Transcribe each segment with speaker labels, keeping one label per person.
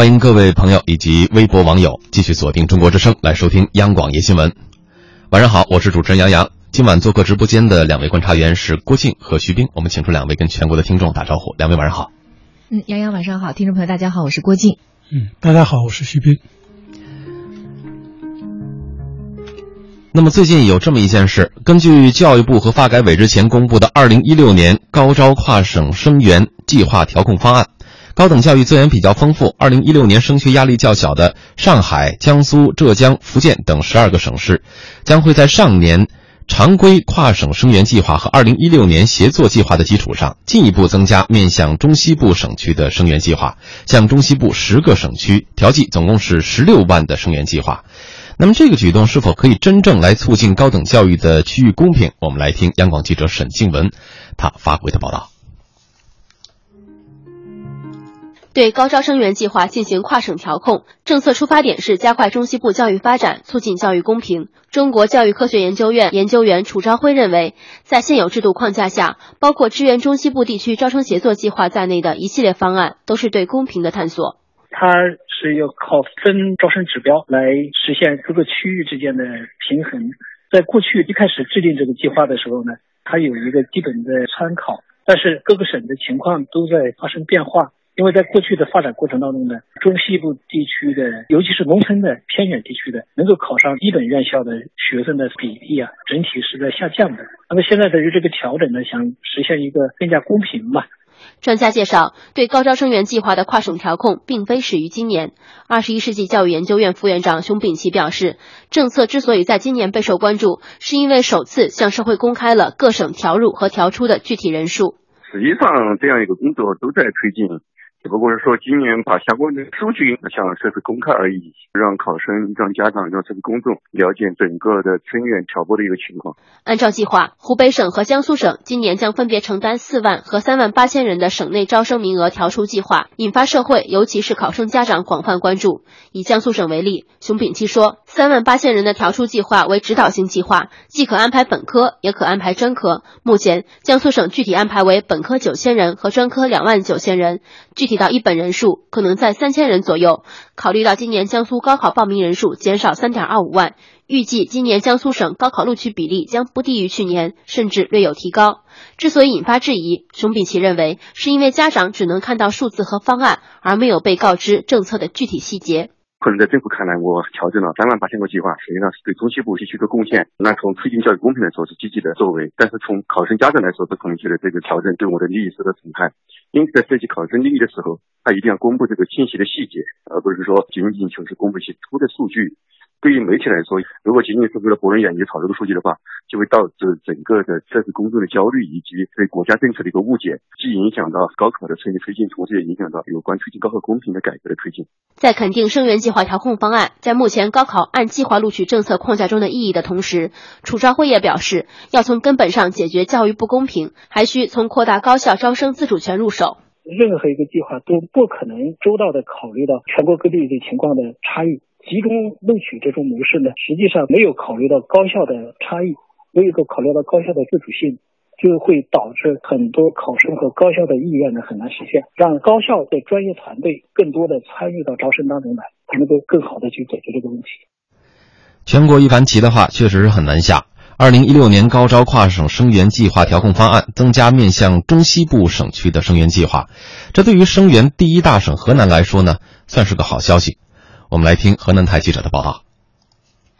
Speaker 1: 欢迎各位朋友以及微博网友继续锁定中国之声来收听央广夜新闻。晚上好，我是主持人杨洋。今晚做客直播间的两位观察员是郭靖和徐斌，我们请出两位跟全国的听众打招呼。两位晚上好。
Speaker 2: 嗯，杨洋晚上好，听众朋友大家好，我是郭靖。
Speaker 3: 嗯，大家好，我是徐斌。
Speaker 1: 那么最近有这么一件事，根据教育部和发改委之前公布的《二零一六年高招跨省生源计划调控方案》。高等教育资源比较丰富，二零一六年升学压力较小的上海、江苏、浙江、福建等十二个省市，将会在上年常规跨省生源计划和二零一六年协作计划的基础上，进一步增加面向中西部省区的生源计划，向中西部十个省区调剂，总共是十六万的生源计划。那么这个举动是否可以真正来促进高等教育的区域公平？我们来听央广记者沈静文他发回的报道。
Speaker 4: 对高招生源计划进行跨省调控，政策出发点是加快中西部教育发展，促进教育公平。中国教育科学研究院研究员楚朝晖认为，在现有制度框架下，包括支援中西部地区招生协作计划在内的一系列方案，都是对公平的探索。
Speaker 5: 它是要靠分招生指标来实现各个区域之间的平衡。在过去一开始制定这个计划的时候呢，它有一个基本的参考，但是各个省的情况都在发生变化。因为在过去的发展过程当中呢，中西部地区的，尤其是农村的偏远地区的，能够考上一本院校的学生的比例啊，整体是在下降的。那么现在对于这个调整呢，想实现一个更加公平嘛。
Speaker 4: 专家介绍，对高招生源计划的跨省调控并非始于今年。二十一世纪教育研究院副院长熊丙奇表示，政策之所以在今年备受关注，是因为首次向社会公开了各省调入和调出的具体人数。
Speaker 6: 实际上，这样一个工作都在推进。只不过是说，今年把相关的数据向社会公开而已，让考生、让家长、让社会公众了解整个的生源调拨的一个情况。
Speaker 4: 按照计划，湖北省和江苏省今年将分别承担四万和三万八千人的省内招生名额调出计划，引发社会尤其是考生家长广泛关注。以江苏省为例，熊丙奇说，三万八千人的调出计划为指导性计划，既可安排本科，也可安排专科。目前，江苏省具体安排为本科九千人和专科两万九千人。具提到一本人数可能在三千人左右。考虑到今年江苏高考报名人数减少三点二五万，预计今年江苏省高考录取比例将不低于去年，甚至略有提高。之所以引发质疑，熊丙奇认为是因为家长只能看到数字和方案，而没有被告知政策的具体细节。
Speaker 6: 可能在政府看来，我调整了三万八千个计划，实际上是对中西部地区的贡献。那从推进教育公平来说是积极的作为，但是从考生家长来说，是可能觉得这个调整对我的利益受到损害。因此，在涉及考生利益的时候，他一定要公布这个信息的细节，而不是说仅仅就是公布一些粗的数据。对于媒体来说，如果仅仅是为了博人眼球炒这个数据的话，就会导致整个的社会公众的焦虑，以及对国家政策的一个误解，既影响到高考的顺利推进，同时也影响到有关推进高考公平的改革的推进。
Speaker 4: 在肯定生源计划调控方案在目前高考按计划录取政策框架中的意义的同时，楚朝晖也表示，要从根本上解决教育不公平，还需从扩大高校招生自主权入手。
Speaker 5: 任何一个计划都不可能周到的考虑到全国各地的情况的差异。集中录取这种模式呢，实际上没有考虑到高校的差异，没有考虑到高校的自主性，就会导致很多考生和高校的意愿呢很难实现。让高校的专业团队更多的参与到招生当中来，才能够更好的去解决这个问题。
Speaker 1: 全国一盘棋的话，确实是很难下。二零一六年高招跨省生源计划调控方案增加面向中西部省区的生源计划，这对于生源第一大省河南来说呢，算是个好消息。我们来听河南台记者的报道。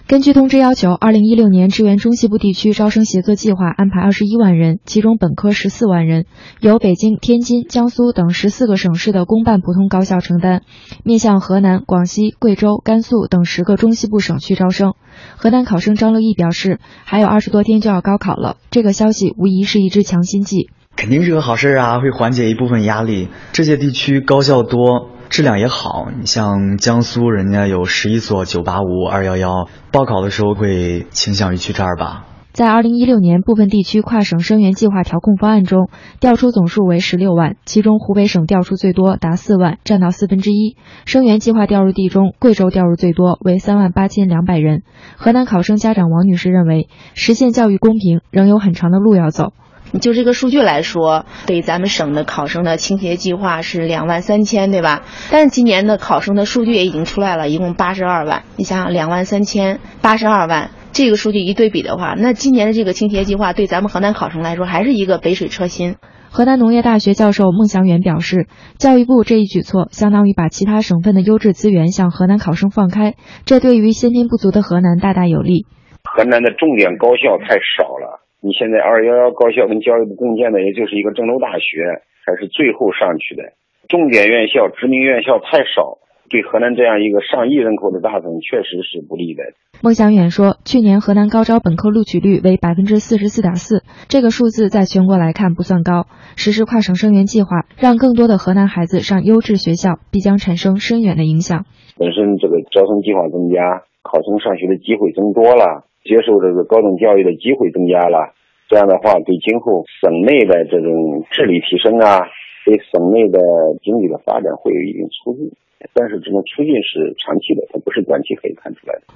Speaker 2: 根据通知要求，二零一六年支援中西部地区招生协作计划安排二十一万人，其中本科十四万人，由北京、天津、江苏等十四个省市的公办普通高校承担，面向河南、广西、贵州、甘肃等十个中西部省区招生。河南考生张乐毅表示，还有二十多天就要高考了，这个消息无疑是一支强心剂。
Speaker 7: 肯定是个好事啊，会缓解一部分压力。这些地区高校多。质量也好，你像江苏，人家有十一所九八五、二幺幺，报考的时候会倾向于去这儿吧。
Speaker 2: 在二零一六年部分地区跨省生源计划调控方案中，调出总数为十六万，其中湖北省调出最多，达四万，占到四分之一。生源计划调入地中，贵州调入最多，为三万八千两百人。河南考生家长王女士认为，实现教育公平仍有很长的路要走。
Speaker 8: 就这个数据来说，对咱们省的考生的倾斜计划是两万三千，对吧？但是今年的考生的数据也已经出来了，一共八十二万。你想想，两万三千八十二万，这个数据一对比的话，那今年的这个倾斜计划对咱们河南考生来说还是一个杯水车薪。
Speaker 2: 河南农业大学教授孟祥元表示，教育部这一举措相当于把其他省份的优质资源向河南考生放开，这对于先天不足的河南大大有利。
Speaker 9: 河南的重点高校太少了。你现在二幺幺高校跟教育部共建的，也就是一个郑州大学，还是最后上去的。重点院校、知名院校太少，对河南这样一个上亿人口的大省，确实是不利的。
Speaker 2: 孟祥远说，去年河南高招本科录取率为百分之四十四点四，这个数字在全国来看不算高。实施跨省生源计划，让更多的河南孩子上优质学校，必将产生深远的影响。
Speaker 9: 本身这个招生计划增加，考生上学的机会增多了。接受这个高等教育的机会增加了，这样的话对今后省内的这种治理提升啊，对省内的经济的发展会有一定促进。但是这种促进是长期的，它不是短期可以看出来的。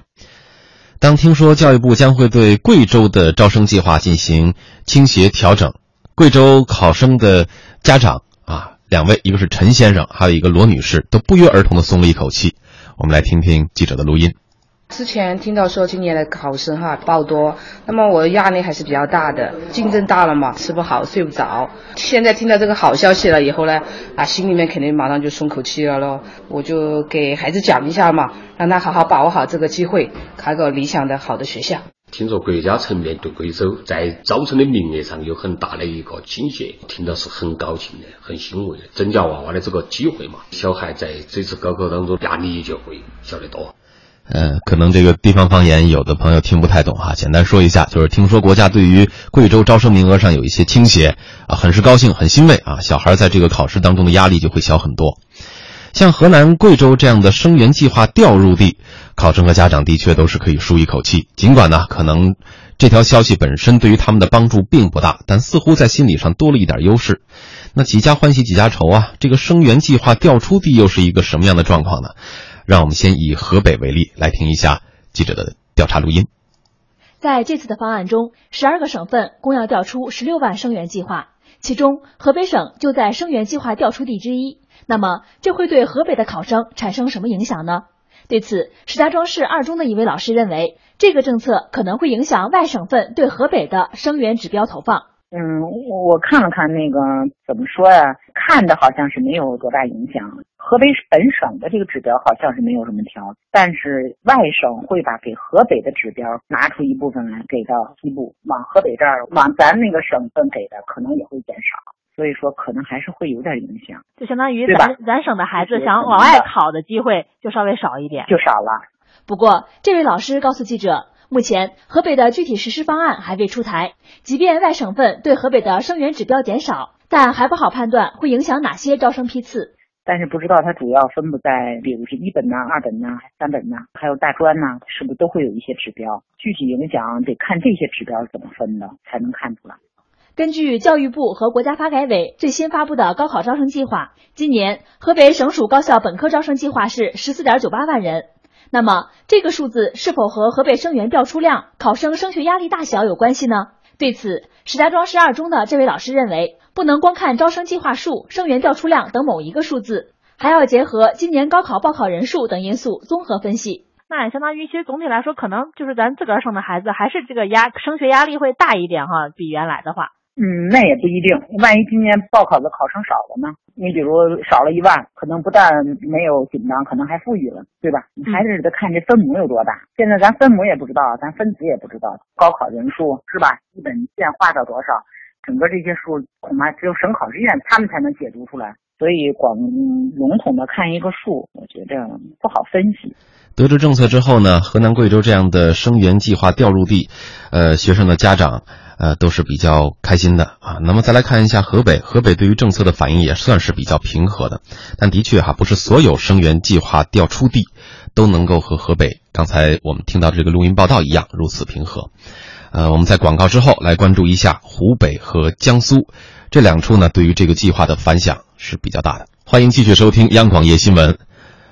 Speaker 1: 当听说教育部将会对贵州的招生计划进行倾斜调整，贵州考生的家长啊，两位，一个是陈先生，还有一个罗女士，都不约而同的松了一口气。我们来听听记者的录音。
Speaker 10: 之前听到说今年的考生哈报多，那么我的压力还是比较大的，竞争大了嘛，吃不好睡不着。现在听到这个好消息了以后呢，啊，心里面肯定马上就松口气了咯。我就给孩子讲一下嘛，让他好好把握好这个机会，考个理想的好的学校。
Speaker 11: 听说国家层面对贵州在招生的名额上有很大的一个倾斜，听到是很高兴的，很欣慰的，增加娃娃的这个机会嘛。小孩在这次高考当中压力也就会小得多。
Speaker 1: 呃，可能这个地方方言有的朋友听不太懂哈，简单说一下，就是听说国家对于贵州招生名额上有一些倾斜啊，很是高兴，很欣慰啊，小孩在这个考试当中的压力就会小很多。像河南、贵州这样的生源计划调入地，考生和家长的确都是可以舒一口气。尽管呢，可能这条消息本身对于他们的帮助并不大，但似乎在心理上多了一点优势。那几家欢喜几家愁啊，这个生源计划调出地又是一个什么样的状况呢？让我们先以河北为例，来听一下记者的调查录音。
Speaker 12: 在这次的方案中，十二个省份共要调出十六万生源计划，其中河北省就在生源计划调出地之一。那么，这会对河北的考生产生什么影响呢？对此，石家庄市二中的一位老师认为，这个政策可能会影响外省份对河北的生源指标投放。
Speaker 13: 嗯，我看了看那个怎么说呀？看的好像是没有多大影响。河北本省的这个指标好像是没有什么调，但是外省会把给河北的指标拿出一部分来给到西部，往河北这儿往咱那个省份给的可能也会减少，所以说可能还是会有点影响。
Speaker 12: 就相当于咱咱省的孩子想往外考的机会就稍微少一点，
Speaker 13: 就少了。
Speaker 12: 不过这位老师告诉记者。目前，河北的具体实施方案还未出台。即便外省份对河北的生源指标减少，但还不好判断会影响哪些招生批次。
Speaker 13: 但是不知道它主要分布在，比如是一本呐、二本呐、三本呐，还有大专呐，是不是都会有一些指标？具体影响得看这些指标怎么分的，才能看出来。
Speaker 12: 根据教育部和国家发改委最新发布的高考招生计划，今年河北省属高校本科招生计划是十四点九八万人。那么，这个数字是否和河北生源调出量、考生升学压力大小有关系呢？对此，石家庄市二中的这位老师认为，不能光看招生计划数、生源调出量等某一个数字，还要结合今年高考报考人数等因素综合分析。
Speaker 14: 那也相当于，其实总体来说，可能就是咱自个儿省的孩子还是这个压升学压力会大一点哈，比原来的话。
Speaker 13: 嗯，那也不一定。万一今年报考的考生少了呢？你比如少了一万，可能不但没有紧张，可能还富裕了，对吧？你还是得看这分母有多大。现在咱分母也不知道，咱分子也不知道，高考人数是吧？基本线划到多少？整个这些数恐怕只有省考试院他们才能解读出来。所以光笼统的看一个数，我觉得不好分析。
Speaker 1: 得知政策之后呢，河南、贵州这样的生源计划调入地，呃，学生的家长。呃，都是比较开心的啊。那么再来看一下河北，河北对于政策的反应也算是比较平和的。但的确哈，不是所有生源计划调出地都能够和河北刚才我们听到这个录音报道一样如此平和。呃，我们在广告之后来关注一下湖北和江苏这两处呢，对于这个计划的反响是比较大的。欢迎继续收听央广夜新闻。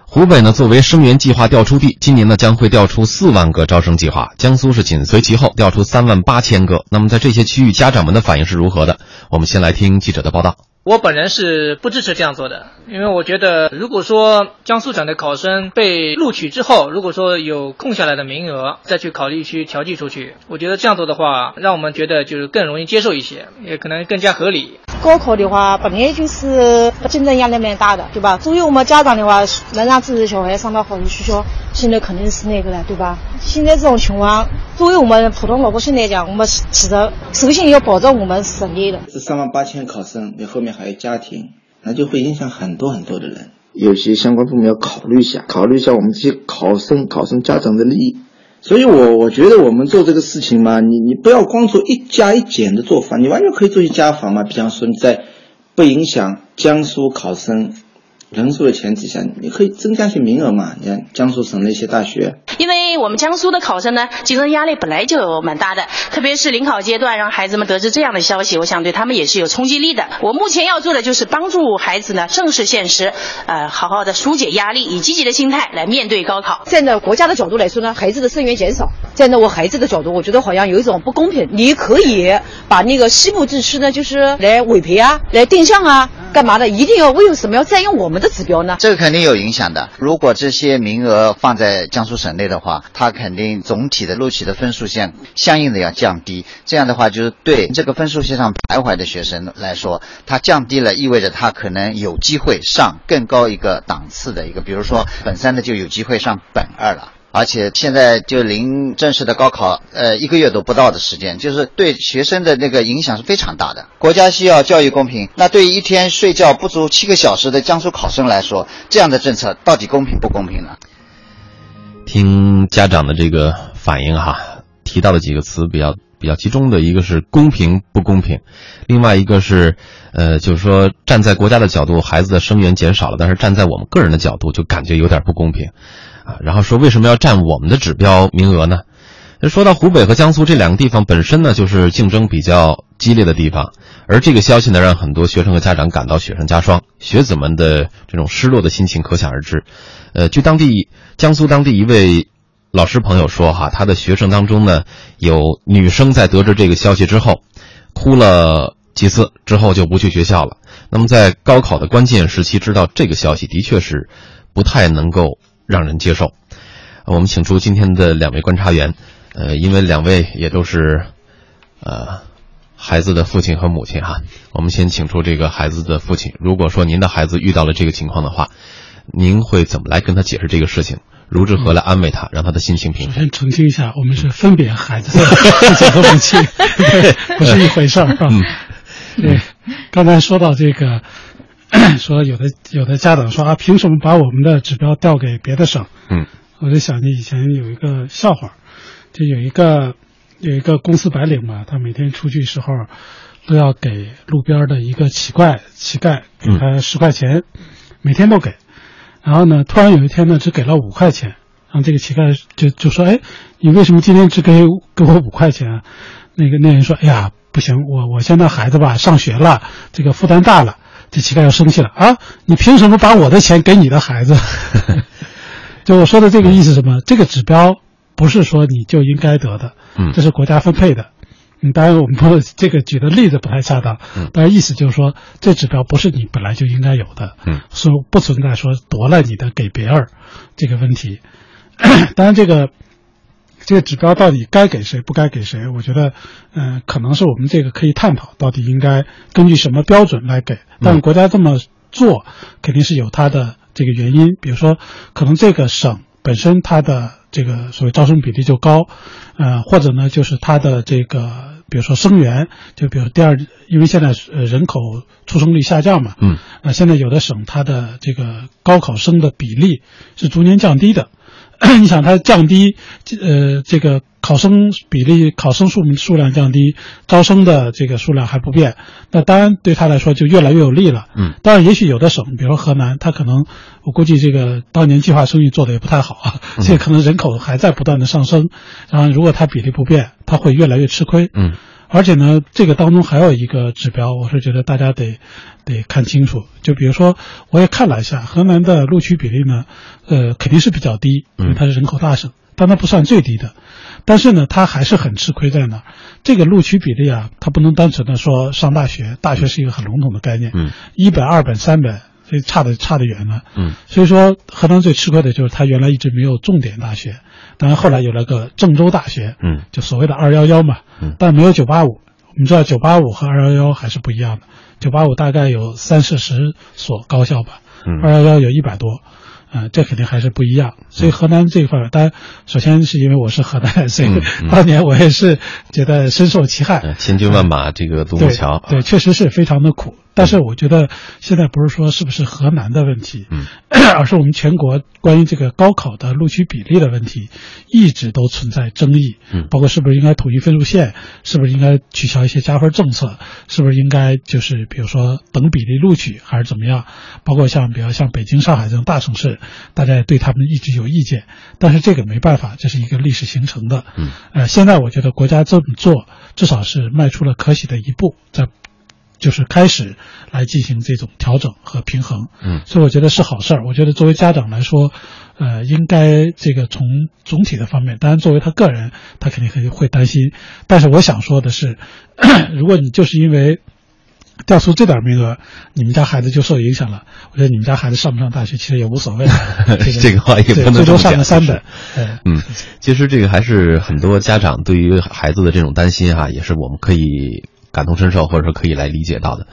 Speaker 1: 湖北呢，作为生源计划调出地，今年呢将会调出四万个招生计划。江苏是紧随其后，调出三万八千个。那么在这些区域，家长们的反应是如何的？我们先来听记者的报道。
Speaker 15: 我本人是不支持这样做的，因为我觉得，如果说江苏省的考生被录取之后，如果说有空下来的名额，再去考虑去调剂出去，我觉得这样做的话，让我们觉得就是更容易接受一些，也可能更加合理。
Speaker 16: 高考的话，本来就是竞争压力蛮大的，对吧？作为我们家长的话，能让自己的小孩上到好的学校，现在肯定是那个了，对吧？现在这种情况，作为我们普通老百姓来讲，我们其实首先要保证我们省内的
Speaker 17: 这三万八千考生，你后面还有家庭，那就会影响很多很多的人。有些相关部门要考虑一下，考虑一下我们这些考生、考生家长的利益。所以，我我觉得我们做这个事情嘛，你你不要光做一加一减的做法，你完全可以做一加法嘛。比方说，你在不影响江苏考生。人数的前提下，你可以增加些名额嘛？你看江苏省的一些大学，
Speaker 18: 因为我们江苏的考生呢，竞争压力本来就蛮大的，特别是临考阶段，让孩子们得知这样的消息，我想对他们也是有冲击力的。我目前要做的就是帮助孩子呢正视现实，呃，好好的疏解压力，以积极的心态来面对高考。
Speaker 19: 站在国家的角度来说呢，孩子的生源减少；站在我孩子的角度，我觉得好像有一种不公平。你可以把那个西部地区呢，就是来委培啊，来定向啊。干嘛的？一定要为什么要占用我们的指标呢？
Speaker 20: 这个肯定有影响的。如果这些名额放在江苏省内的话，它肯定总体的录取的分数线相应的要降低。这样的话，就是对这个分数线上徘徊的学生来说，它降低了，意味着他可能有机会上更高一个档次的一个，比如说本三的就有机会上本二了。而且现在就临正式的高考，呃，一个月都不到的时间，就是对学生的那个影响是非常大的。国家需要教育公平，那对于一天睡觉不足七个小时的江苏考生来说，这样的政策到底公平不公平呢？
Speaker 1: 听家长的这个反应哈，提到的几个词比较比较集中的一个是公平不公平，另外一个是，呃，就是说站在国家的角度，孩子的生源减少了，但是站在我们个人的角度，就感觉有点不公平。啊，然后说为什么要占我们的指标名额呢？说到湖北和江苏这两个地方本身呢，就是竞争比较激烈的地方，而这个消息呢，让很多学生和家长感到雪上加霜，学子们的这种失落的心情可想而知。呃，据当地江苏当地一位老师朋友说，哈，他的学生当中呢，有女生在得知这个消息之后，哭了几次之后就不去学校了。那么在高考的关键时期知道这个消息，的确是不太能够。让人接受。我们请出今天的两位观察员，呃，因为两位也都是，呃，孩子的父亲和母亲哈。我们先请出这个孩子的父亲。如果说您的孩子遇到了这个情况的话，您会怎么来跟他解释这个事情？如何来安慰他，让他的心情平
Speaker 3: 复？先澄清一下，我们是分别孩子的 父亲和母亲，不是一回事儿啊。对，刚才说到这个。说有的有的家长说啊，凭什么把我们的指标调给别的省？
Speaker 1: 嗯，
Speaker 3: 我就想起以前有一个笑话，就有一个有一个公司白领嘛，他每天出去时候都要给路边的一个乞丐乞丐给他十块钱，每天都给。然后呢，突然有一天呢，只给了五块钱，然后这个乞丐就就说：“哎，你为什么今天只给给我五块钱？”那个那人说：“哎呀，不行，我我现在孩子吧上学了，这个负担大了。”这乞丐要生气了啊！你凭什么把我的钱给你的孩子？就我说的这个意思什么？这个指标不是说你就应该得的，
Speaker 1: 嗯，
Speaker 3: 这是国家分配的。嗯，当然我们不这个举的例子不太恰当，
Speaker 1: 嗯，
Speaker 3: 但意思就是说这指标不是你本来就应该有的，
Speaker 1: 嗯，
Speaker 3: 说不存在说夺了你的给别人这个问题。当然这个。这个指标到底该给谁，不该给谁？我觉得，嗯，可能是我们这个可以探讨，到底应该根据什么标准来给。但是国家这么做，肯定是有它的这个原因。比如说，可能这个省本身它的这个所谓招生比例就高，呃，或者呢，就是它的这个，比如说生源，就比如第二，因为现在呃人口出生率下降嘛，
Speaker 1: 嗯，
Speaker 3: 那现在有的省它的这个高考生的比例是逐年降低的。你想它降低，呃，这个考生比例、考生数数量降低，招生的这个数量还不变，那当然对他来说就越来越有利了。
Speaker 1: 嗯，
Speaker 3: 当然，也许有的省，比如说河南，他可能我估计这个当年计划生育做的也不太好啊，这可能人口还在不断的上升，然后如果它比例不变，他会越来越吃亏。
Speaker 1: 嗯，
Speaker 3: 而且呢，这个当中还有一个指标，我是觉得大家得得看清楚。就比如说，我也看了一下河南的录取比例呢，呃，肯定是比较低，因为它是人口大省，但它不算最低的。但是呢，它还是很吃亏在哪儿？这个录取比例啊，它不能单纯的说上大学，大学是一个很笼统的概念。
Speaker 1: 嗯，
Speaker 3: 一本、二本、三本，所以差的差得远了。
Speaker 1: 嗯，
Speaker 3: 所以说河南最吃亏的就是它原来一直没有重点大学，当然后来有了个郑州大学。
Speaker 1: 嗯，
Speaker 3: 就所谓的二幺幺嘛。
Speaker 1: 嗯，
Speaker 3: 但没有九八五。我们知道九八五和二幺幺还是不一样的，九八五大概有三四十所高校吧，
Speaker 1: 嗯
Speaker 3: 二幺幺有一百多。嗯，这肯定还是不一样。所以河南这一块，当然，首先是因为我是河南，所以
Speaker 1: 嗯
Speaker 3: 当年我也是觉得深受其害。
Speaker 1: 千军万马这个独木桥，
Speaker 3: 对，确实是非常的苦。但是我觉得现在不是说是不是河南的问题，
Speaker 1: 嗯，
Speaker 3: 而是我们全国关于这个高考的录取比例的问题，一直都存在争议。
Speaker 1: 嗯，
Speaker 3: 包括是不是应该统一分数线，是不是应该取消一些加分政策，是不是应该就是比如说等比例录取，还是怎么样？包括像比如像北京、上海这种大城市，大家也对他们一直有意见。但是这个没办法，这是一个历史形成的。
Speaker 1: 嗯，
Speaker 3: 呃，现在我觉得国家这么做，至少是迈出了可喜的一步，在。就是开始来进行这种调整和平衡，
Speaker 1: 嗯，
Speaker 3: 所以我觉得是好事儿。我觉得作为家长来说，呃，应该这个从总体的方面，当然作为他个人，他肯定会会担心。但是我想说的是，如果你就是因为调出这点名额，你们家孩子就受影响了，我觉得你们家孩子上不上大学其实也无所谓。
Speaker 1: 这个话也不能
Speaker 3: 最多上
Speaker 1: 个
Speaker 3: 个三本。
Speaker 1: 嗯，其实这个还是很多家长对于孩子的这种担心哈、啊，也是我们可以。感同身受，或者说可以来理解到的，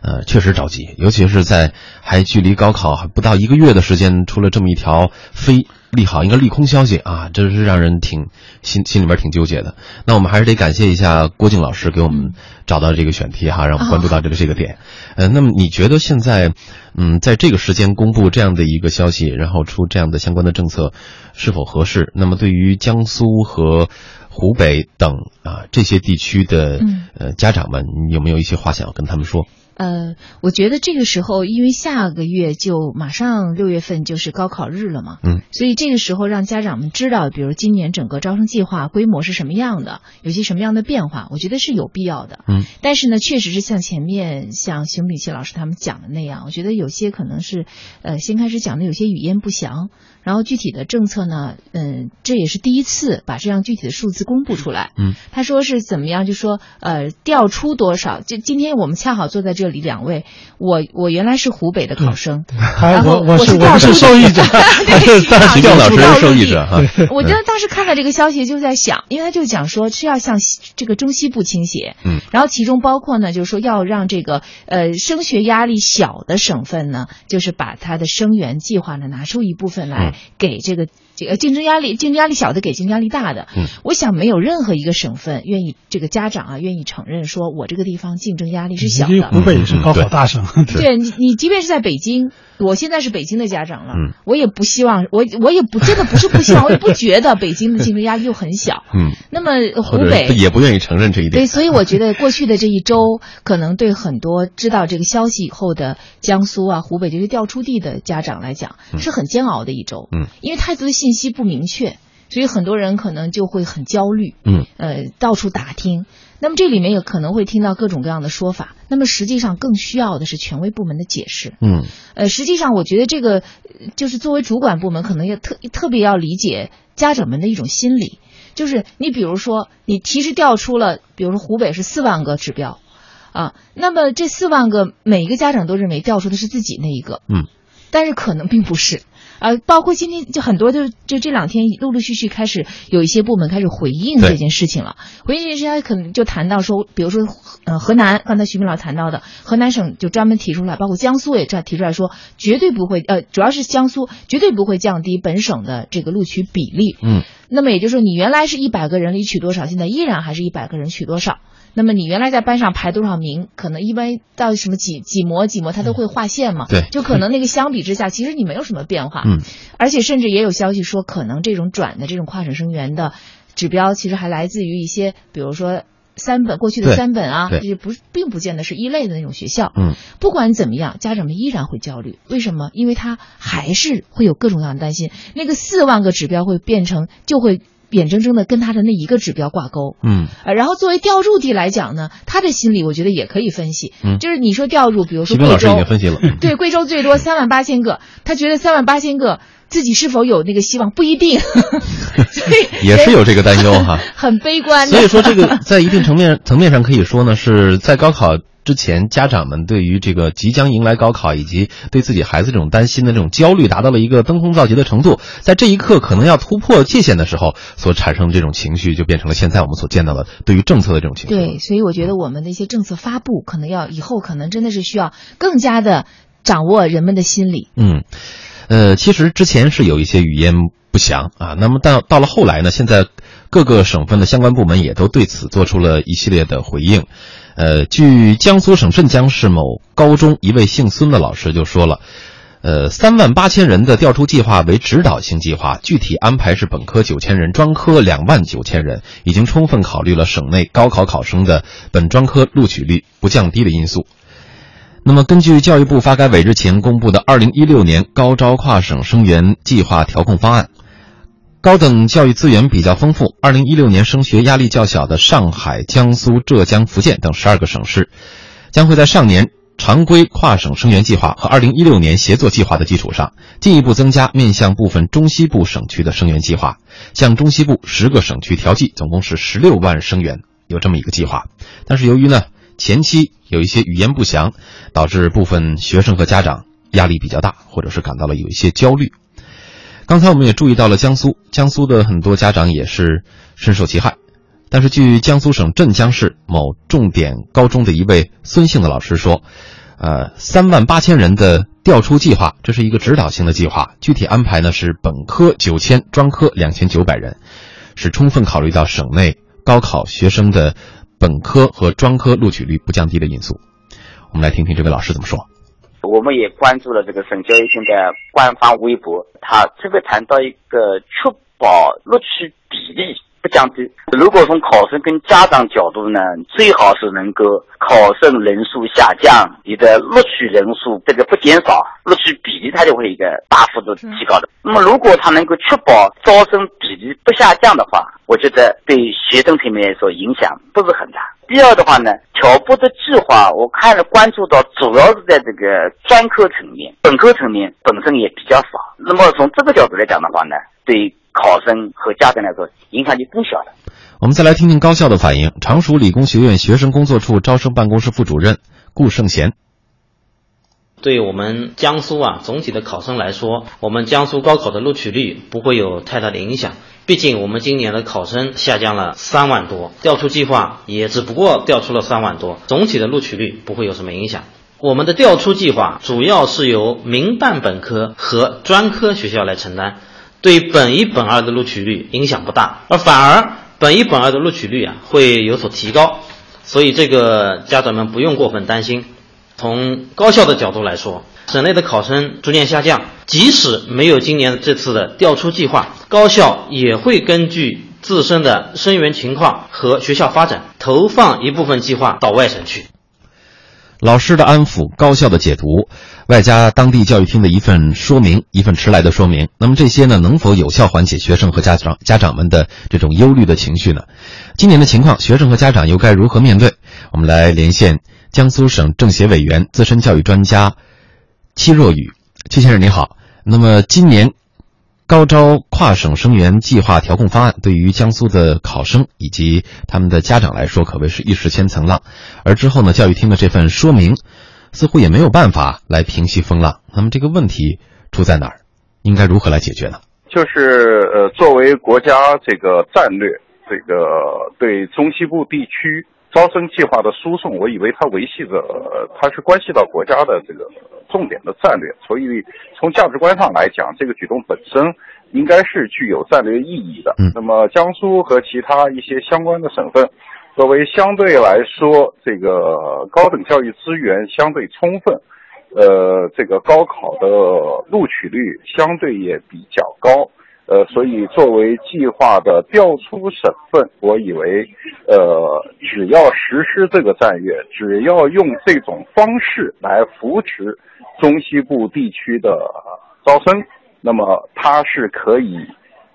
Speaker 1: 呃，确实着急，尤其是在还距离高考还不到一个月的时间，出了这么一条非利好，应该利空消息啊，这是让人挺心心里边挺纠结的。那我们还是得感谢一下郭靖老师给我们找到这个选题哈，让我们关注到这个这个点。呃，那么你觉得现在，嗯，在这个时间公布这样的一个消息，然后出这样的相关的政策，是否合适？那么对于江苏和湖北等啊这些地区的呃家长们，你有没有一些话想要跟他们说？
Speaker 21: 呃，我觉得这个时候，因为下个月就马上六月份就是高考日了嘛，
Speaker 1: 嗯，
Speaker 21: 所以这个时候让家长们知道，比如今年整个招生计划规模是什么样的，有些什么样的变化，我觉得是有必要的，
Speaker 1: 嗯。
Speaker 21: 但是呢，确实是像前面像熊丙奇老师他们讲的那样，我觉得有些可能是，呃，先开始讲的有些语焉不详，然后具体的政策呢，嗯，这也是第一次把这样具体的数字公布出来，
Speaker 1: 嗯。
Speaker 21: 他说是怎么样，就说呃调出多少，就今天我们恰好坐在这。里两位，我我原来是湖北的考生，然后
Speaker 3: 我
Speaker 21: 是
Speaker 3: 我是受益者，
Speaker 21: 对，
Speaker 1: 徐老师是受益者哈。
Speaker 21: 我觉得当时看到这个消息就在想，因为他就讲说是要向这个中西部倾斜，
Speaker 1: 嗯，
Speaker 21: 然后其中包括呢，就是说要让这个呃升学压力小的省份呢，就是把他的生源计划呢拿出一部分来给这个。这个竞争压力，竞争压力小的给竞争压力大的。
Speaker 1: 嗯，
Speaker 21: 我想没有任何一个省份愿意这个家长啊愿意承认说我这个地方竞争压力是小的。
Speaker 3: 湖北也是高考大省。
Speaker 21: 对你，你即便是在北京，我现在是北京的家长了，
Speaker 1: 嗯，
Speaker 21: 我也不希望，我我也不真的不是不希望，我也不觉得北京的竞争压力又很小。
Speaker 1: 嗯，
Speaker 21: 那么湖北
Speaker 1: 也不愿意承认这一点。
Speaker 21: 对，所以我觉得过去的这一周，可能对很多知道这个消息以后的江苏啊、湖北这些调出地的家长来讲，是很煎熬的一周。
Speaker 1: 嗯，
Speaker 21: 因为太多的信息不明确。所以很多人可能就会很焦虑，
Speaker 1: 嗯，
Speaker 21: 呃，到处打听。那么这里面也可能会听到各种各样的说法。那么实际上更需要的是权威部门的解释，
Speaker 1: 嗯，
Speaker 21: 呃，实际上我觉得这个就是作为主管部门，可能也特特别要理解家长们的一种心理。就是你比如说，你提示调出了，比如说湖北是四万个指标，啊，那么这四万个每一个家长都认为调出的是自己那一个，
Speaker 1: 嗯，
Speaker 21: 但是可能并不是。呃，包括今天就很多就就这两天陆陆续续开始有一些部门开始回应这件事情了。回应这件事情，可能就谈到说，比如说呃河南，刚才徐明老谈到的河南省就专门提出来，包括江苏也这样提出来说，绝对不会呃，主要是江苏绝对不会降低本省的这个录取比例。
Speaker 1: 嗯，
Speaker 21: 那么也就是说，你原来是一百个人里取多少，现在依然还是一百个人取多少。那么你原来在班上排多少名，可能一般到什么几几模几模，他都会划线嘛。
Speaker 1: 对，
Speaker 21: 就可能那个相比之下，其实你没有什么变化。
Speaker 1: 嗯，
Speaker 21: 而且甚至也有消息说，可能这种转的这种跨省生源的指标，其实还来自于一些，比如说三本过去的三本啊，这不并不见得是一类的那种学校。
Speaker 1: 嗯，
Speaker 21: 不管怎么样，家长们依然会焦虑。为什么？因为他还是会有各种各样的担心，那个四万个指标会变成就会。眼睁睁的跟他的那一个指标挂钩。
Speaker 1: 嗯，
Speaker 21: 呃，然后作为调入地来讲呢，他的心理我觉得也可以分析。
Speaker 1: 嗯
Speaker 21: 就是你说调入，比如说贵州
Speaker 1: 经分析了。
Speaker 21: 对，贵州最多三万八千个，他觉得三万八千个自己是否有那个希望不一定，
Speaker 1: 也是有这个担忧哈。
Speaker 21: 很悲观。
Speaker 1: 所以说，这个在一定层面层面上可以说呢，是在高考之前，家长们对于这个即将迎来高考以及对自己孩子这种担心的这种焦虑，达到了一个登峰造极的程度。在这一刻可能要突破界限的时候，所产生这种情绪，就变成了现在我们所见到的对于政策的这种情绪。
Speaker 21: 对，所以我觉得我们的一些政策发布，可能要以后可能真的是需要更加的掌握人们的心理。
Speaker 1: 嗯，呃，其实之前是有一些语焉不详啊，那么到到了后来呢，现在各个省份的相关部门也都对此做出了一系列的回应。呃，据江苏省镇江市某高中一位姓孙的老师就说了。呃，三万八千人的调出计划为指导性计划，具体安排是本科九千人，专科两万九千人，已经充分考虑了省内高考考生的本专科录取率不降低的因素。那么，根据教育部发改委日前公布的二零一六年高招跨省生源计划调控方案，高等教育资源比较丰富，二零一六年升学压力较小的上海、江苏、浙江、福建等十二个省市，将会在上年。常规跨省生源计划和2016年协作计划的基础上，进一步增加面向部分中西部省区的生源计划，向中西部十个省区调剂，总共是16万生源，有这么一个计划。但是由于呢前期有一些语言不详，导致部分学生和家长压力比较大，或者是感到了有一些焦虑。刚才我们也注意到了江苏，江苏的很多家长也是深受其害。但是，据江苏省镇江市某重点高中的一位孙姓的老师说，呃，三万八千人的调出计划，这是一个指导性的计划，具体安排呢是本科九千，专科两千九百人，是充分考虑到省内高考学生的本科和专科录取率不降低的因素。我们来听听这位老师怎么说。
Speaker 22: 我们也关注了这个省教育厅的官方微博，他特别谈到一个确保录取比例。不降低。如果从考生跟家长角度呢，最好是能够考生人数下降，你的录取人数这个不减少，录取比例它就会一个大幅度提高的。那么如果它能够确保招生比例不下降的话，我觉得对学生层面来说影响不是很大。第二的话呢，调拨的计划我看了关注到主要是在这个专科层面，本科层面本身也比较少。那么从这个角度来讲的话呢，对。考生和家长来说，影响就更小了。
Speaker 1: 我们再来听听高校的反应。常熟理工学院学生工作处招生办公室副主任顾胜贤：
Speaker 23: 对我们江苏啊，总体的考生来说，我们江苏高考的录取率不会有太大的影响。毕竟我们今年的考生下降了三万多，调出计划也只不过调出了三万多，总体的录取率不会有什么影响。我们的调出计划主要是由民办本科和专科学校来承担。对本一、本二的录取率影响不大，而反而本一、本二的录取率啊会有所提高，所以这个家长们不用过分担心。从高校的角度来说，省内的考生逐渐下降，即使没有今年这次的调出计划，高校也会根据自身的生源情况和学校发展，投放一部分计划到外省去。
Speaker 1: 老师的安抚，高效的解读，外加当地教育厅的一份说明，一份迟来的说明。那么这些呢，能否有效缓解学生和家长家长们的这种忧虑的情绪呢？今年的情况，学生和家长又该如何面对？我们来连线江苏省政协委员、资深教育专家戚若雨，戚先生您好。那么今年。高招跨省生源计划调控方案对于江苏的考生以及他们的家长来说，可谓是一石千层浪。而之后呢，教育厅的这份说明，似乎也没有办法来平息风浪。那么这个问题出在哪儿？应该如何来解决呢？
Speaker 24: 就是呃，作为国家这个战略，这个对中西部地区招生计划的输送，我以为它维系着，它是关系到国家的这个。重点的战略，所以从价值观上来讲，这个举动本身应该是具有战略意义的。
Speaker 1: 嗯，
Speaker 24: 那么江苏和其他一些相关的省份，作为相对来说这个高等教育资源相对充分，呃，这个高考的录取率相对也比较高。呃，所以作为计划的调出省份，我以为，呃，只要实施这个战略，只要用这种方式来扶持。中西部地区的招生，那么它是可以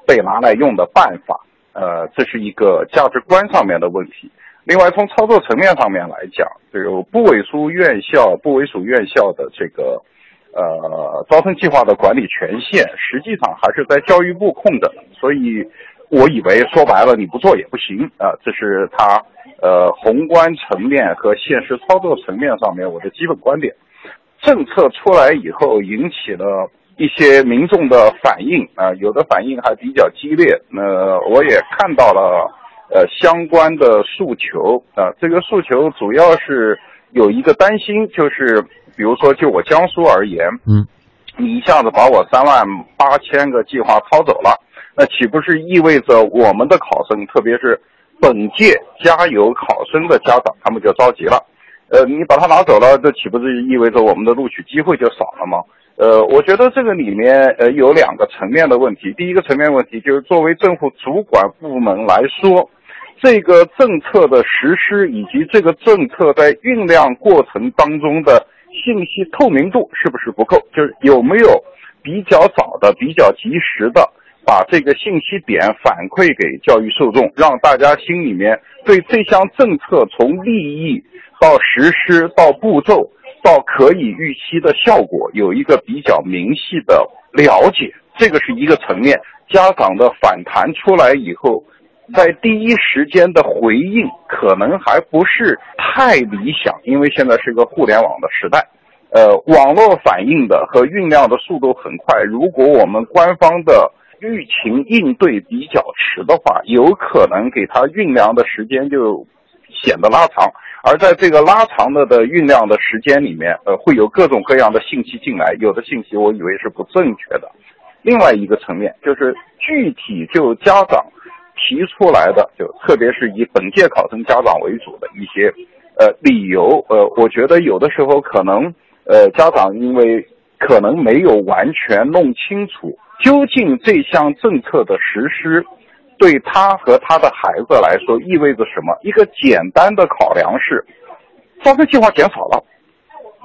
Speaker 24: 被拿来用的办法。呃，这是一个价值观上面的问题。另外，从操作层面上面来讲，这个部委书院校、部委属院校的这个呃招生计划的管理权限，实际上还是在教育部控的。所以，我以为说白了你不做也不行啊，这是他呃宏观层面和现实操作层面上面我的基本观点。政策出来以后，引起了一些民众的反应啊，有的反应还比较激烈。那我也看到了呃相关的诉求啊，这个诉求主要是有一个担心，就是比如说就我江苏而言，
Speaker 1: 嗯，
Speaker 24: 你一下子把我三万八千个计划抄走了，那岂不是意味着我们的考生，特别是本届加油考生的家长，他们就着急了？呃，你把它拿走了，这岂不是意味着我们的录取机会就少了吗？呃，我觉得这个里面呃有两个层面的问题。第一个层面问题就是作为政府主管部门来说，这个政策的实施以及这个政策在酝酿过程当中的信息透明度是不是不够？就是有没有比较早的、比较及时的把这个信息点反馈给教育受众，让大家心里面对这项政策从利益。到实施到步骤到可以预期的效果有一个比较明细的了解，这个是一个层面。家长的反弹出来以后，在第一时间的回应可能还不是太理想，因为现在是个互联网的时代，呃，网络反应的和酝酿的速度很快。如果我们官方的舆情应对比较迟的话，有可能给他酝酿的时间就显得拉长。而在这个拉长了的酝酿的时间里面，呃，会有各种各样的信息进来，有的信息我以为是不正确的。另外一个层面就是具体就家长提出来的，就特别是以本届考生家长为主的一些呃理由，呃，我觉得有的时候可能呃家长因为可能没有完全弄清楚究竟这项政策的实施。对他和他的孩子来说意味着什么？一个简单的考量是，招生计划减少了，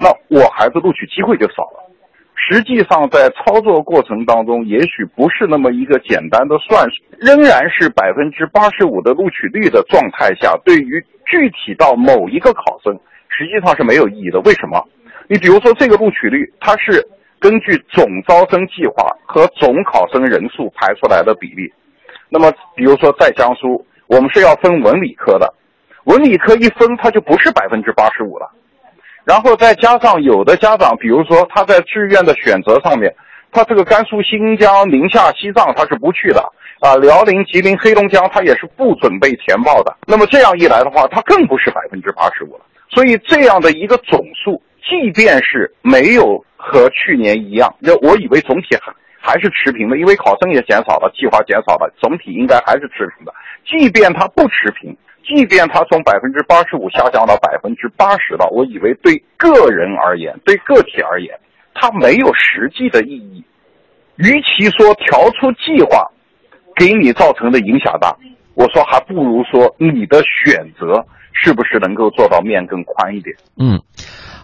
Speaker 24: 那我孩子录取机会就少了。实际上，在操作过程当中，也许不是那么一个简单的算术，仍然是百分之八十五的录取率的状态下，对于具体到某一个考生，实际上是没有意义的。为什么？你比如说这个录取率，它是根据总招生计划和总考生人数排出来的比例。那么，比如说在江苏，我们是要分文理科的，文理科一分，它就不是百分之八十五了。然后再加上有的家长，比如说他在志愿的选择上面，他这个甘肃、新疆、宁夏、西藏他是不去的啊，辽宁、吉林、黑龙江他也是不准备填报的。那么这样一来的话，他更不是百分之八十五了。所以这样的一个总数，即便是没有和去年一样，那我以为总体还。还是持平的，因为考生也减少了，计划减少了，总体应该还是持平的。即便它不持平，即便它从百分之八十五下降到百分之八十了，我以为对个人而言，对个体而言，它没有实际的意义。与其说调出计划给你造成的影响大，我说还不如说你的选择是不是能够做到面更宽一点。
Speaker 1: 嗯，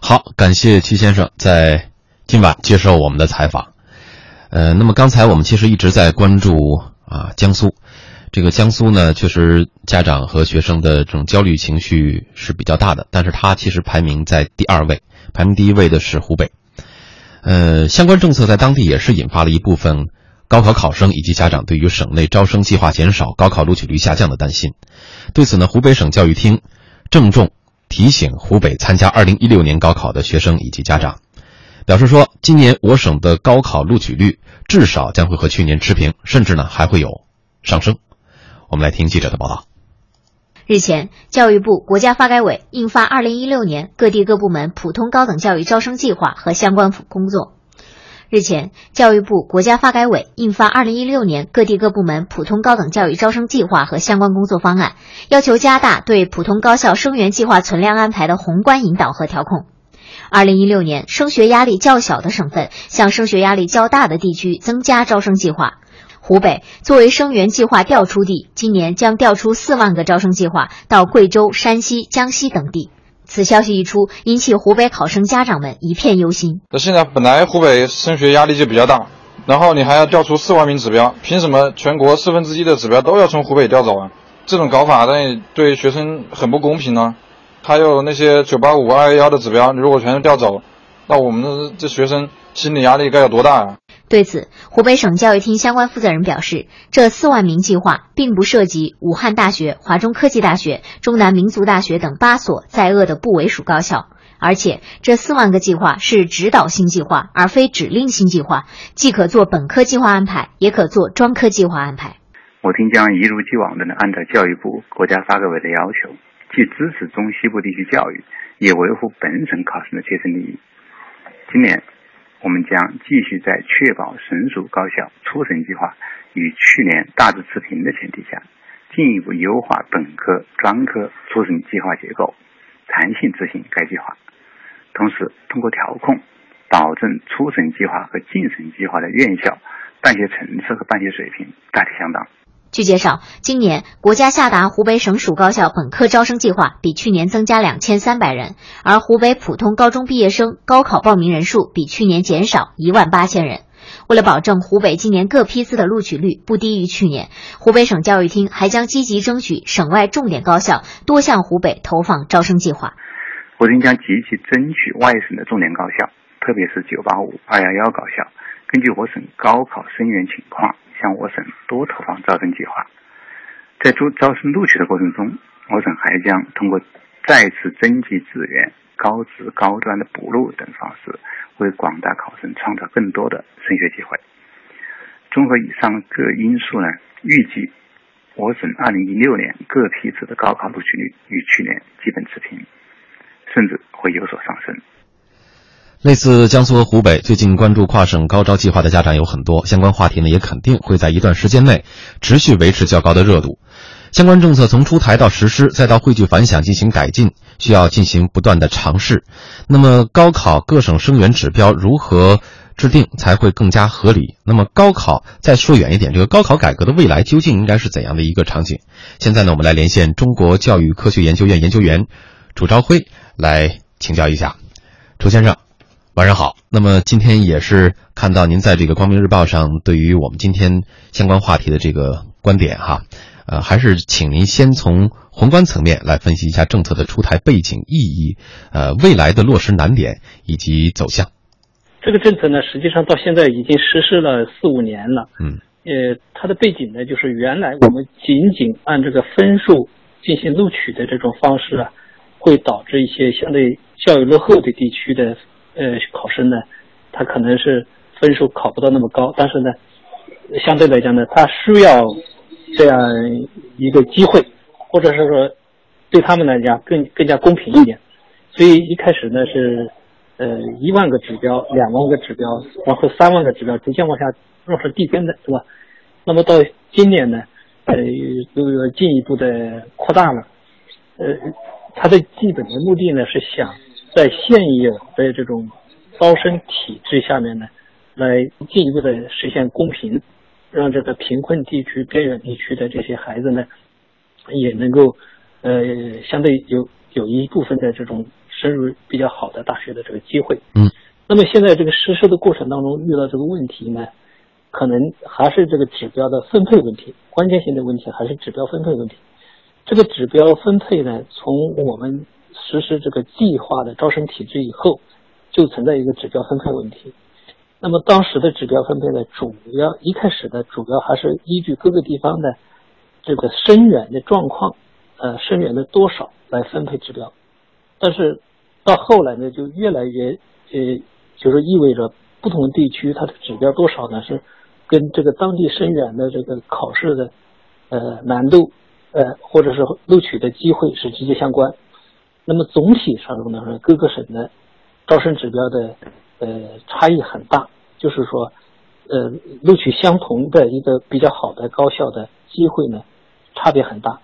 Speaker 1: 好，感谢齐先生在今晚接受我们的采访。呃，那么刚才我们其实一直在关注啊，江苏，这个江苏呢，确实家长和学生的这种焦虑情绪是比较大的，但是它其实排名在第二位，排名第一位的是湖北。呃，相关政策在当地也是引发了一部分高考考生以及家长对于省内招生计划减少、高考录取率下降的担心。对此呢，湖北省教育厅郑重提醒湖北参加2016年高考的学生以及家长。表示说，今年我省的高考录取率至少将会和去年持平，甚至呢还会有上升。我们来听记者的报道。
Speaker 25: 日前，教育部、国家发改委印发《二零一六年各地各部门普通高等教育招生计划和相关工作》。日前，教育部、国家发改委印发《二零一六年各地各部门普通高等教育招生计划和相关工作方案》，要求加大对普通高校生源计划存量安排的宏观引导和调控。二零一六年，升学压力较小的省份向升学压力较大的地区增加招生计划。湖北作为生源计划调出地，今年将调出四万个招生计划到贵州、山西、江西等地。此消息一出，引起湖北考生家长们一片忧心。
Speaker 26: 那现在本来湖北升学压力就比较大，然后你还要调出四万名指标，凭什么全国四分之一的指标都要从湖北调走啊？这种搞法那对学生很不公平呢。还有那些九八五、二幺幺的指标，如果全都调走，那我们的这学生心理压力该有多大啊？
Speaker 25: 对此，湖北省教育厅相关负责人表示，这四万名计划并不涉及武汉大学、华中科技大学、中南民族大学等八所在鄂的部委属高校。而且，这四万个计划是指导性计划，而非指令性计划，既可做本科计划安排，也可做专科计划安排。
Speaker 27: 我厅将一如既往的呢，按照教育部、国家发改委的要求，既支持中西部地区教育，也维护本省考生的切身利益。今年，我们将继续在确保省属高校初审计划与去年大致持平的前提下，进一步优化本科、专科初审计划结构，弹性执行该计划。同时，通过调控，保证初审计划和进审计划的院校办学层次和办学水平大体相当。
Speaker 25: 据介绍，今年国家下达湖北省属高校本科招生计划比去年增加两千三百人，而湖北普通高中毕业生高考报名人数比去年减少一万八千人。为了保证湖北今年各批次的录取率不低于去年，湖北省教育厅还将积极争取省外重点高校多向湖北投放招生计划。
Speaker 27: 我厅将积极争取外省的重点高校，特别是985、211高校，根据我省高考生源情况，向我省多投放招生计划。在招招生录取的过程中，我省还将通过再次征集志愿、高职高端的补录等方式，为广大考生创造更多的升学机会。综合以上各因素呢，预计我省2016年各批次的高考录取率与去年基本持平。甚至会有所上升。
Speaker 1: 类似江苏和湖北，最近关注跨省高招计划的家长有很多，相关话题呢也肯定会在一段时间内持续维持较高的热度。相关政策从出台到实施，再到汇聚反响进行改进，需要进行不断的尝试。那么，高考各省生源指标如何制定才会更加合理？那么，高考再说远一点，这个高考改革的未来究竟应该是怎样的一个场景？现在呢，我们来连线中国教育科学研究院研究员楚朝晖。来请教一下，楚先生，晚上好。那么今天也是看到您在这个《光明日报》上对于我们今天相关话题的这个观点哈，呃，还是请您先从宏观层面来分析一下政策的出台背景意义，呃，未来的落实难点以及走向。
Speaker 5: 这个政策呢，实际上到现在已经实施了四五年了。
Speaker 1: 嗯。
Speaker 5: 呃，它的背景呢，就是原来我们仅仅按这个分数进行录取的这种方式啊。会导致一些相对教育落后的地区的呃考生呢，他可能是分数考不到那么高，但是呢，相对来讲呢，他需要这样一个机会，或者是说对他们来讲更更加公平一点。所以一开始呢是呃一万个指标、两万个指标，然后三万个指标逐渐往下落实递增的，是吧？那么到今年呢，呃又有进一步的扩大了，呃。它的基本的目的呢，是想在现有的这种招生体制下面呢，来进一步的实现公平，让这个贫困地区、边远地区的这些孩子呢，也能够呃相对有有一部分的这种升入比较好的大学的这个机会。
Speaker 1: 嗯。
Speaker 5: 那么现在这个实施的过程当中遇到这个问题呢，可能还是这个指标的分配问题，关键性的问题还是指标分配问题。这个指标分配呢，从我们实施这个计划的招生体制以后，就存在一个指标分配问题。那么当时的指标分配呢，主要一开始呢，主要还是依据各个地方的这个生源的状况，呃，生源的多少来分配指标。但是到后来呢，就越来越呃，就是意味着不同地区它的指标多少呢，是跟这个当地生源的这个考试的呃难度。呃，或者是录取的机会是直接相关。那么总体上呢，各个省的招生指标的呃差异很大，就是说，呃，录取相同的一个比较好的高校的机会呢，差别很大。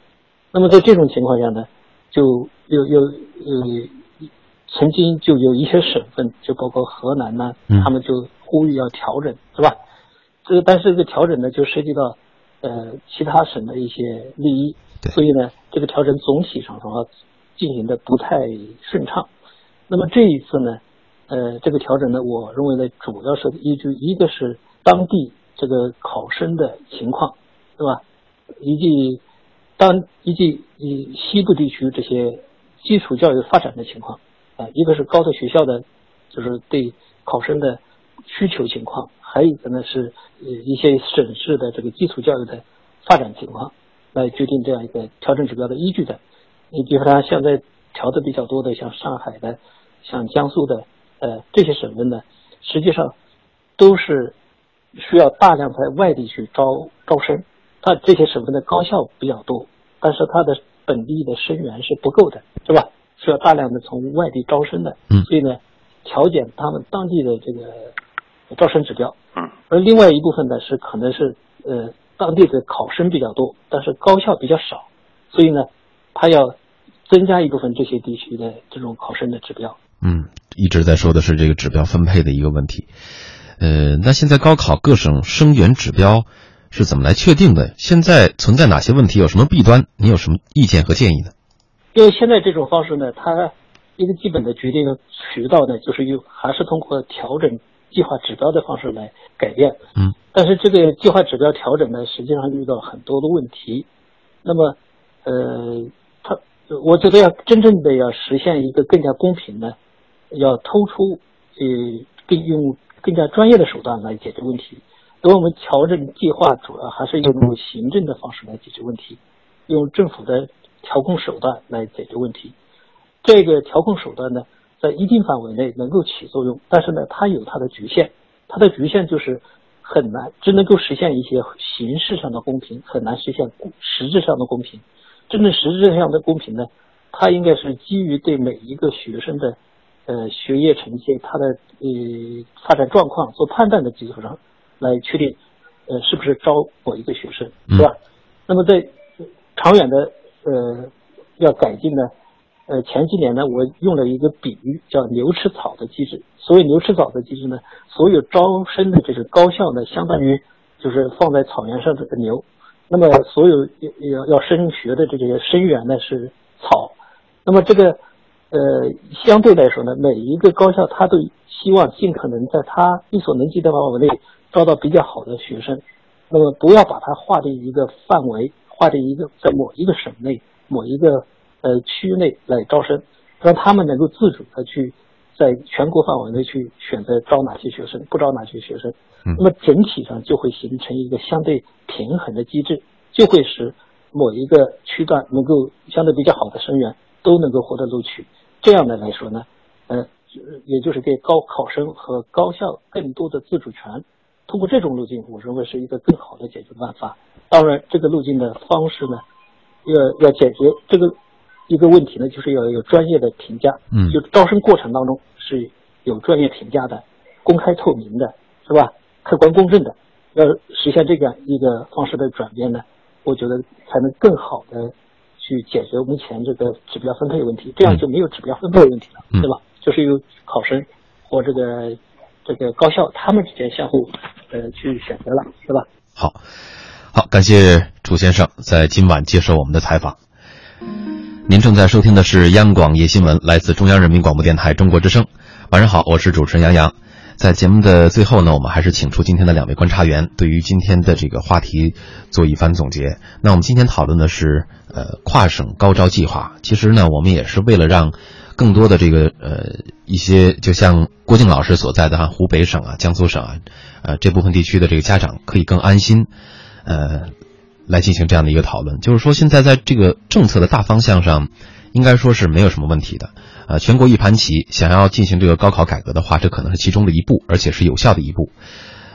Speaker 5: 那么在这种情况下呢，就有有呃，曾经就有一些省份，就包括河南呢，他们就呼吁要调整，是吧？这个但是这个调整呢，就涉及到。呃，其他省的一些利益，所以呢，这个调整总体上说进行的不太顺畅。那么这一次呢，呃，这个调整呢，我认为呢，主要是依据一个是当地这个考生的情况，对吧？以及当以及以西部地区这些基础教育发展的情况啊，一个是高等学校的，就是对考生的需求情况，还有一个呢是呃一些省市的这个基础教育的发展情况，来决定这样一个调整指标的依据的。你比如说，现在调的比较多的，像上海的、像江苏的，呃，这些省份呢，实际上都是需要大量在外地去招招生。它这些省份的高校比较多，但是它的本地的生源是不够的，是吧？需要大量的从外地招生的，
Speaker 1: 嗯，
Speaker 5: 所以呢，调减他们当地的这个招生指标。嗯，而另外一部分呢是可能是呃当地的考生比较多，但是高校比较少，所以呢，他要增加一部分这些地区的这种考生的指标。
Speaker 1: 嗯，一直在说的是这个指标分配的一个问题。呃，那现在高考各省生源指标是怎么来确定的？现在存在哪些问题？有什么弊端？你有什么意见和建议呢？
Speaker 5: 因为现在这种方式呢，它一个基本的决定渠道呢，就是用还是通过调整计划指标的方式来改变。
Speaker 1: 嗯，
Speaker 5: 但是这个计划指标调整呢，实际上遇到很多的问题。那么，呃，它我觉得要真正的要实现一个更加公平呢，要突出呃更用更加专业的手段来解决问题。所以我们调整计划主要还是用行政的方式来解决问题，用政府的调控手段来解决问题。这个调控手段呢，在一定范围内能够起作用，但是呢，它有它的局限。它的局限就是很难，只能够实现一些形式上的公平，很难实现实质上的公平。真正实质上的公平呢，它应该是基于对每一个学生的呃学业成绩、他的呃发展状况做判断的基础上。来确定，呃，是不是招某一个学生，是吧？那么在长远的呃要改进呢，呃，前几年呢，我用了一个比喻叫牛吃草的机制。所谓牛吃草的机制呢，所有招生的这个高校呢，相当于就是放在草原上这个牛，那么所有要要升学的这些生源呢是草，那么这个呃相对来说呢，每一个高校他都希望尽可能在他力所能及的范围内。招到比较好的学生，那么不要把它划定一个范围，划定一个在某一个省内、某一个呃区内来招生，让他们能够自主的去在全国范围内去选择招哪些学生，不招哪些学生。那么整体上就会形成一个相对平衡的机制，就会使某一个区段能够相对比较好的生源都能够获得录取。这样的来说呢，呃，也就是给高考生和高校更多的自主权。通过这种路径，我认为是一个更好的解决办法。当然，这个路径的方式呢，要要解决这个一个问题呢，就是要有专业的评价。
Speaker 1: 嗯，
Speaker 5: 就招生过程当中是有专业评价的，公开透明的，是吧？客观公正的。要实现这样一个方式的转变呢，我觉得才能更好的去解决目前这个指标分配问题。这样就没有指标分配问题了，对吧？就是由考生或这个。这个高校他们之间相互呃去选择了，是吧？
Speaker 1: 好，好，感谢楚先生在今晚接受我们的采访。您正在收听的是央广夜新闻，来自中央人民广播电台中国之声。晚上好，我是主持人杨洋。在节目的最后呢，我们还是请出今天的两位观察员，对于今天的这个话题做一番总结。那我们今天讨论的是呃跨省高招计划。其实呢，我们也是为了让。更多的这个呃一些，就像郭靖老师所在的哈湖北省啊、江苏省啊，呃这部分地区的这个家长可以更安心，呃，来进行这样的一个讨论。就是说，现在在这个政策的大方向上，应该说是没有什么问题的。呃，全国一盘棋，想要进行这个高考改革的话，这可能是其中的一步，而且是有效的一步。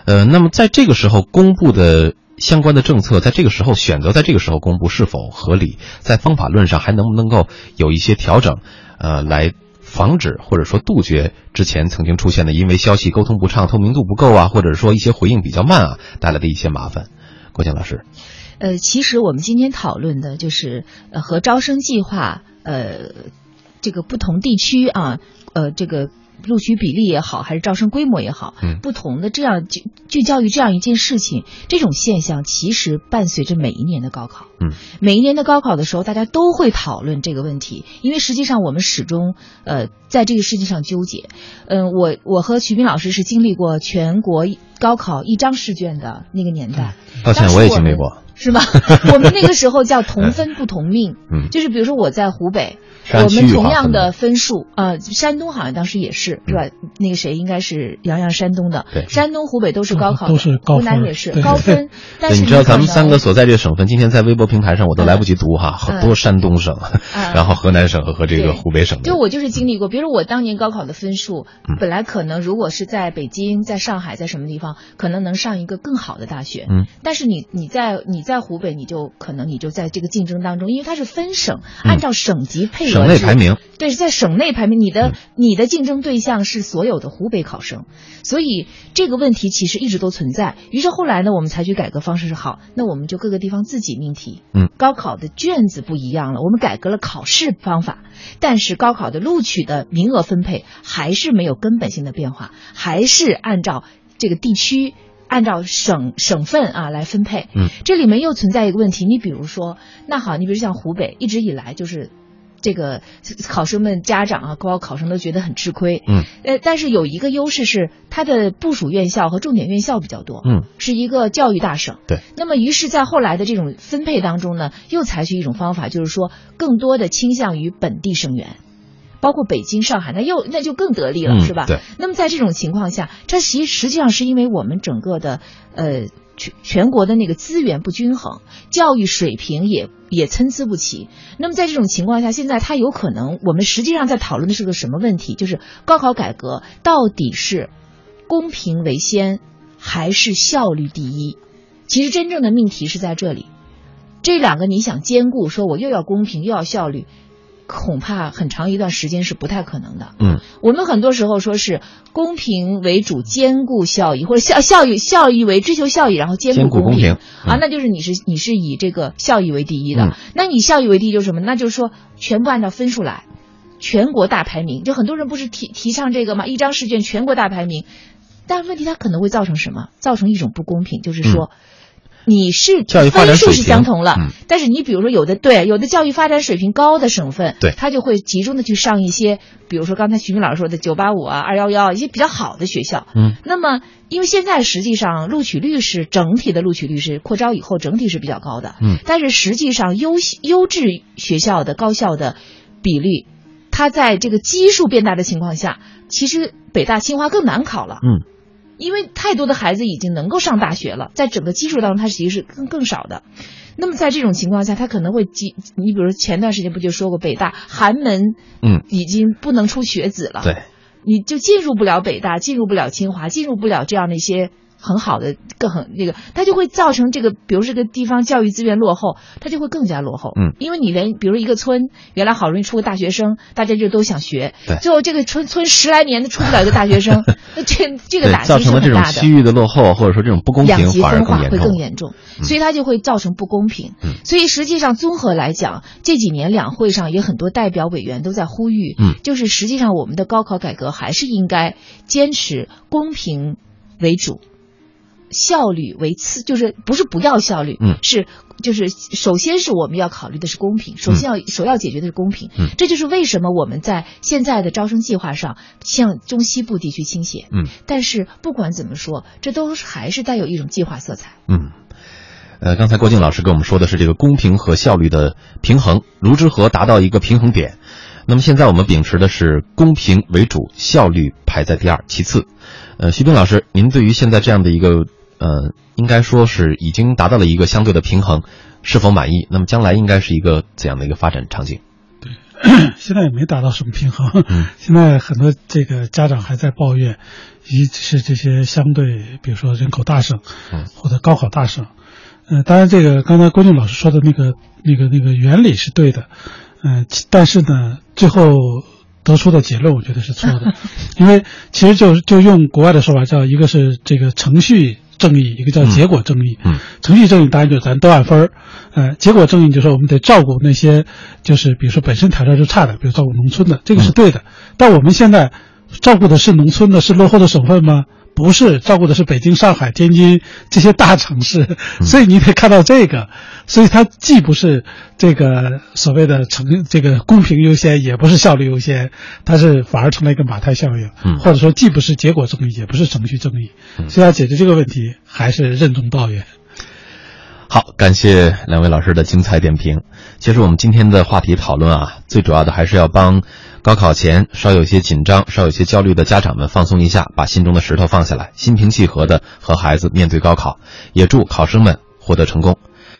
Speaker 1: 呃，那么在这个时候公布的相关的政策，在这个时候选择在这个时候公布是否合理？在方法论上还能不能够有一些调整？呃，来防止或者说杜绝之前曾经出现的因为消息沟通不畅、透明度不够啊，或者说一些回应比较慢啊带来的一些麻烦。郭靖老师，
Speaker 21: 呃，其实我们今天讨论的就是呃和招生计划呃这个不同地区啊呃这个录取比例也好，还是招生规模也好，
Speaker 1: 嗯，
Speaker 21: 不同的这样就就教育这样一件事情，这种现象其实伴随着每一年的高考。
Speaker 1: 嗯，
Speaker 21: 每一年的高考的时候，大家都会讨论这个问题，因为实际上我们始终呃在这个事情上纠结。嗯、我我和徐斌老师是经历过全国高考一张试卷的那个年代。
Speaker 1: 抱歉，我也经历过。
Speaker 21: 是吗？我们那个时候叫同分不同命，
Speaker 1: 嗯。
Speaker 21: 就是比如说我在湖北，我们同样的分数，呃，山东好像当时也是，是吧？那个谁应该是杨洋山东的，
Speaker 1: 对。
Speaker 21: 山东、湖北都是高考，
Speaker 3: 都是高
Speaker 21: 湖南
Speaker 3: 分
Speaker 21: 也是高分，但，是
Speaker 1: 你知道咱们三个所在这个省份，今天在微博平台上我都来不及读哈，很多山东省，然后河南省和这个湖北省的。
Speaker 21: 就我就是经历过，比如说我当年高考的分数，
Speaker 1: 嗯。
Speaker 21: 本来可能如果是在北京、在上海、在什么地方，可能能上一个更好的大学。
Speaker 1: 嗯，
Speaker 21: 但是你你在你在湖北，你就可能你就在这个竞争当中，因为它是分省，按照省级配额、
Speaker 1: 嗯省内排名
Speaker 21: 对，是在省内排名，你
Speaker 1: 嗯
Speaker 21: 的、你的竞争对象是所有的湖北考生，所以这个问题其实一直都存在。于是后来呢，我们采取改革方式是好，那我们就各个地方自己命题。
Speaker 1: 嗯，
Speaker 21: 高考的卷子不一样了，我们改革了考试方法，但是高考的录取的名额分配还是没有根本性的变化，还是按照这个地区。按照省省份啊来分配，
Speaker 1: 嗯，
Speaker 21: 这里面又存在一个问题。你比如说，那好，你比如像湖北，一直以来就是这个考生们、家长啊，包括考生都觉得很吃亏。
Speaker 1: 嗯，
Speaker 21: 呃，但是有一个优势是它的部属院校和重点院校比较多。
Speaker 1: 嗯，
Speaker 21: 是一个教育大省。
Speaker 1: 对。
Speaker 21: 那么，于是，在后来的这种分配当中呢，又采取一种方法，就是说，更多的倾向于本地生源。包括北京、上海，那又那就更得力了，
Speaker 1: 嗯
Speaker 21: 是吧？
Speaker 1: 对。
Speaker 21: 那么在这种情况下，这实实际上是因为我们整个的呃全全国的那个资源不均衡，教育水平也也参差不齐。那么在这种情况下，现在它有可能，我们实际上在讨论的是个什么问题？就是高考改革到底是公平为先，还是效率第一？其实真正的命题是在这里，这两个你想兼顾，说我又要公平又要效率。恐怕很长一段时间是不太可能的。
Speaker 1: 嗯，
Speaker 21: 我们很多时候说是公平为主，兼顾效益，或者效效益效益为追求效益，然后兼
Speaker 1: 兼顾
Speaker 21: 顾
Speaker 1: 公平
Speaker 21: 啊，那就是你是你是以这个效益为第一的。
Speaker 1: 嗯
Speaker 21: 那你效益为第一就是什么？那就是说全部按照分数来，全国大排名。就很多人不是提提倡这个吗？一张试卷全国大排名，但问题它可能会造成什么？造成一种不公平，就是说。你是
Speaker 1: 嗯教育发展
Speaker 21: 分数是
Speaker 1: 水平
Speaker 21: 相同了，
Speaker 1: 嗯
Speaker 21: 但是你比如说有的对有的教育发展水平高的省份，
Speaker 1: 对
Speaker 21: 他就会集中的去上一些，比如说刚才徐明老师说的九八五啊、二幺幺一些比较好的学校。
Speaker 1: 嗯，
Speaker 21: 那么因为现在实际上录取率是整体的录取率是扩招以后整体是比较高的，
Speaker 1: 嗯
Speaker 21: 但是实际上优优质学校的高校的比率，它在这个基数变大的情况下，其实北大清华更难考了。
Speaker 1: 嗯。
Speaker 21: 因为太多的孩子已经能够上大学了，在整个基数当中，它其实是更更少的。那么在这种情况下，他可能会集，你比如前段时间不就说过，北大寒门，
Speaker 1: 嗯，
Speaker 21: 已经不能出学子了，
Speaker 1: 对，
Speaker 21: 你就进入不了北大，进入不了清华，进入不了这样的一些很好的、更很那个，它就会造成这个，比如这个地方教育资源落后，它就会更加落后。
Speaker 1: 嗯，
Speaker 21: 因为你连比如一个村原来好容易出个大学生，大家就都想学，
Speaker 1: 对
Speaker 21: 最后这个村村十来年都出不了一个大学生，那这这个打击是
Speaker 1: 造成了这种
Speaker 21: 很大的。
Speaker 1: 区域的落后，或者说这种不公
Speaker 21: 两极
Speaker 1: 平反而
Speaker 21: 分化会
Speaker 1: 更严重。
Speaker 21: 更严重，所以它就会造成不公平。
Speaker 1: 嗯
Speaker 21: 所以实际上综合来讲，这几年两会上也很多代表委员都在呼吁，
Speaker 1: 嗯
Speaker 21: 就是实际上我们的高考改革还是应该坚持公平为主。效率为次，就是不是不要效率，
Speaker 1: 嗯。
Speaker 21: 是就是首先是我们要考虑的是公平，首先要、首要解决的是公平，
Speaker 1: 嗯。
Speaker 21: 这就是为什么我们在现在的招生计划上向中西部地区倾斜，
Speaker 1: 嗯。
Speaker 21: 但是不管怎么说，这都是还是带有一种计划色彩。
Speaker 1: 嗯，呃，刚才郭靖老师跟我们说的是这个公平和效率的平衡，卢之和达到一个平衡点。那么现在我们秉持的是公平为主，效率排在第二，其次。呃，徐斌老师，您对于现在这样的一个呃，应该说是已经达到了一个相对的平衡，是否满意？那么将来应该是一个怎样的一个发展场景？
Speaker 3: 对 现在也没达到什么平衡。
Speaker 1: 嗯
Speaker 3: 现在很多这个家长还在抱怨，一是这些相对，比如说人口大省，
Speaker 1: 嗯
Speaker 3: 或者高考大省。呃，当然，这个刚才郭靖老师说的那个、那个、那个原理是对的，嗯、其但是呢，最后得出的结论我觉得是错的，因为其实就就用国外的说法叫一个是这个程序正义，一个叫结果正义。
Speaker 1: 嗯
Speaker 3: 程序正义当然就是咱都按分儿，呃，结果正义就是说我们得照顾那些就是比如说本身条件就差的，比如照顾农村的，这个是对的。但我们现在照顾的是农村的，是落后的省份吗？不是，照顾的是北京、上海、天津这些大城市。所以你得看到这个，所以它既不是这个所谓的成这个公平优先，也不是效率优先，它是反而成了一个马太效应，
Speaker 1: 嗯
Speaker 3: 或者说既不是结果正义，也不是程序正义。所以要解决这个问题，还是任重道远。
Speaker 1: 好，感谢两位老师的精彩点评。其实我们今天的话题讨论啊，最主要的还是要帮高考前稍有些紧张、稍有些焦虑的家长们放松一下，把心中的石头放下来，心平气和的和孩子面对高考。也祝考生们获得成功。